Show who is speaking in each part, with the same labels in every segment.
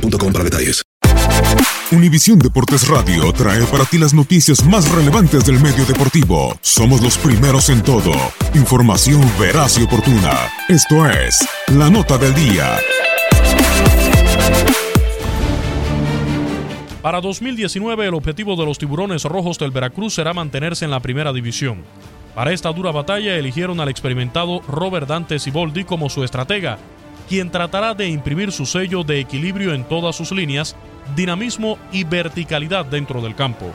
Speaker 1: boostmobile.com.
Speaker 2: Univisión Deportes Radio trae para ti las noticias más relevantes del medio deportivo. Somos los primeros en todo. Información veraz y oportuna. Esto es La Nota del Día.
Speaker 3: Para 2019 el objetivo de los tiburones rojos del Veracruz será mantenerse en la primera división. Para esta dura batalla eligieron al experimentado Robert Dante Siboldi como su estratega, quien tratará de imprimir su sello de equilibrio en todas sus líneas, dinamismo y verticalidad dentro del campo.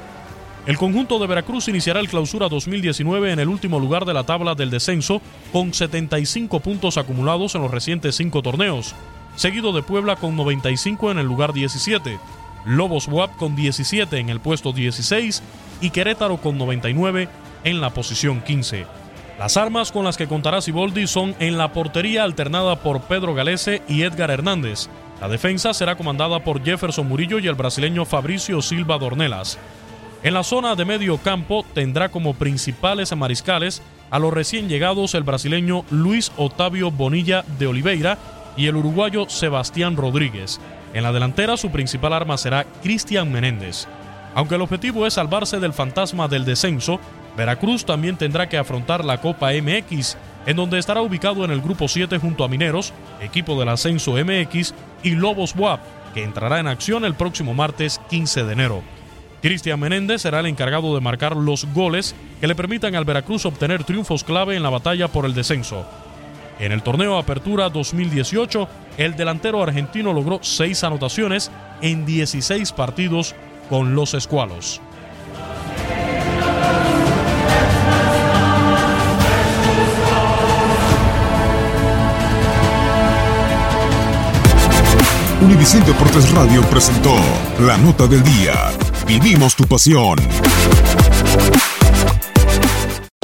Speaker 3: El conjunto de Veracruz iniciará el clausura 2019 en el último lugar de la tabla del descenso con 75 puntos acumulados en los recientes cinco torneos, seguido de Puebla con 95 en el lugar 17, Lobos WAP con 17 en el puesto 16 y Querétaro con 99 en la posición 15. Las armas con las que contará Siboldi son en la portería alternada por Pedro Galese y Edgar Hernández. La defensa será comandada por Jefferson Murillo y el brasileño Fabricio Silva Dornelas. En la zona de medio campo tendrá como principales mariscales a los recién llegados el brasileño Luis Otavio Bonilla de Oliveira y el uruguayo Sebastián Rodríguez. En la delantera su principal arma será Cristian Menéndez. Aunque el objetivo es salvarse del fantasma del descenso, Veracruz también tendrá que afrontar la Copa MX, en donde estará ubicado en el grupo 7 junto a Mineros, equipo del ascenso MX, y Lobos WAP, que entrará en acción el próximo martes 15 de enero. Cristian Menéndez será el encargado de marcar los goles que le permitan al Veracruz obtener triunfos clave en la batalla por el descenso. En el torneo Apertura 2018, el delantero argentino logró seis anotaciones en 16 partidos con los escualos.
Speaker 2: Univisión Deportes Radio presentó La Nota del Día. Vivimos tu pasión.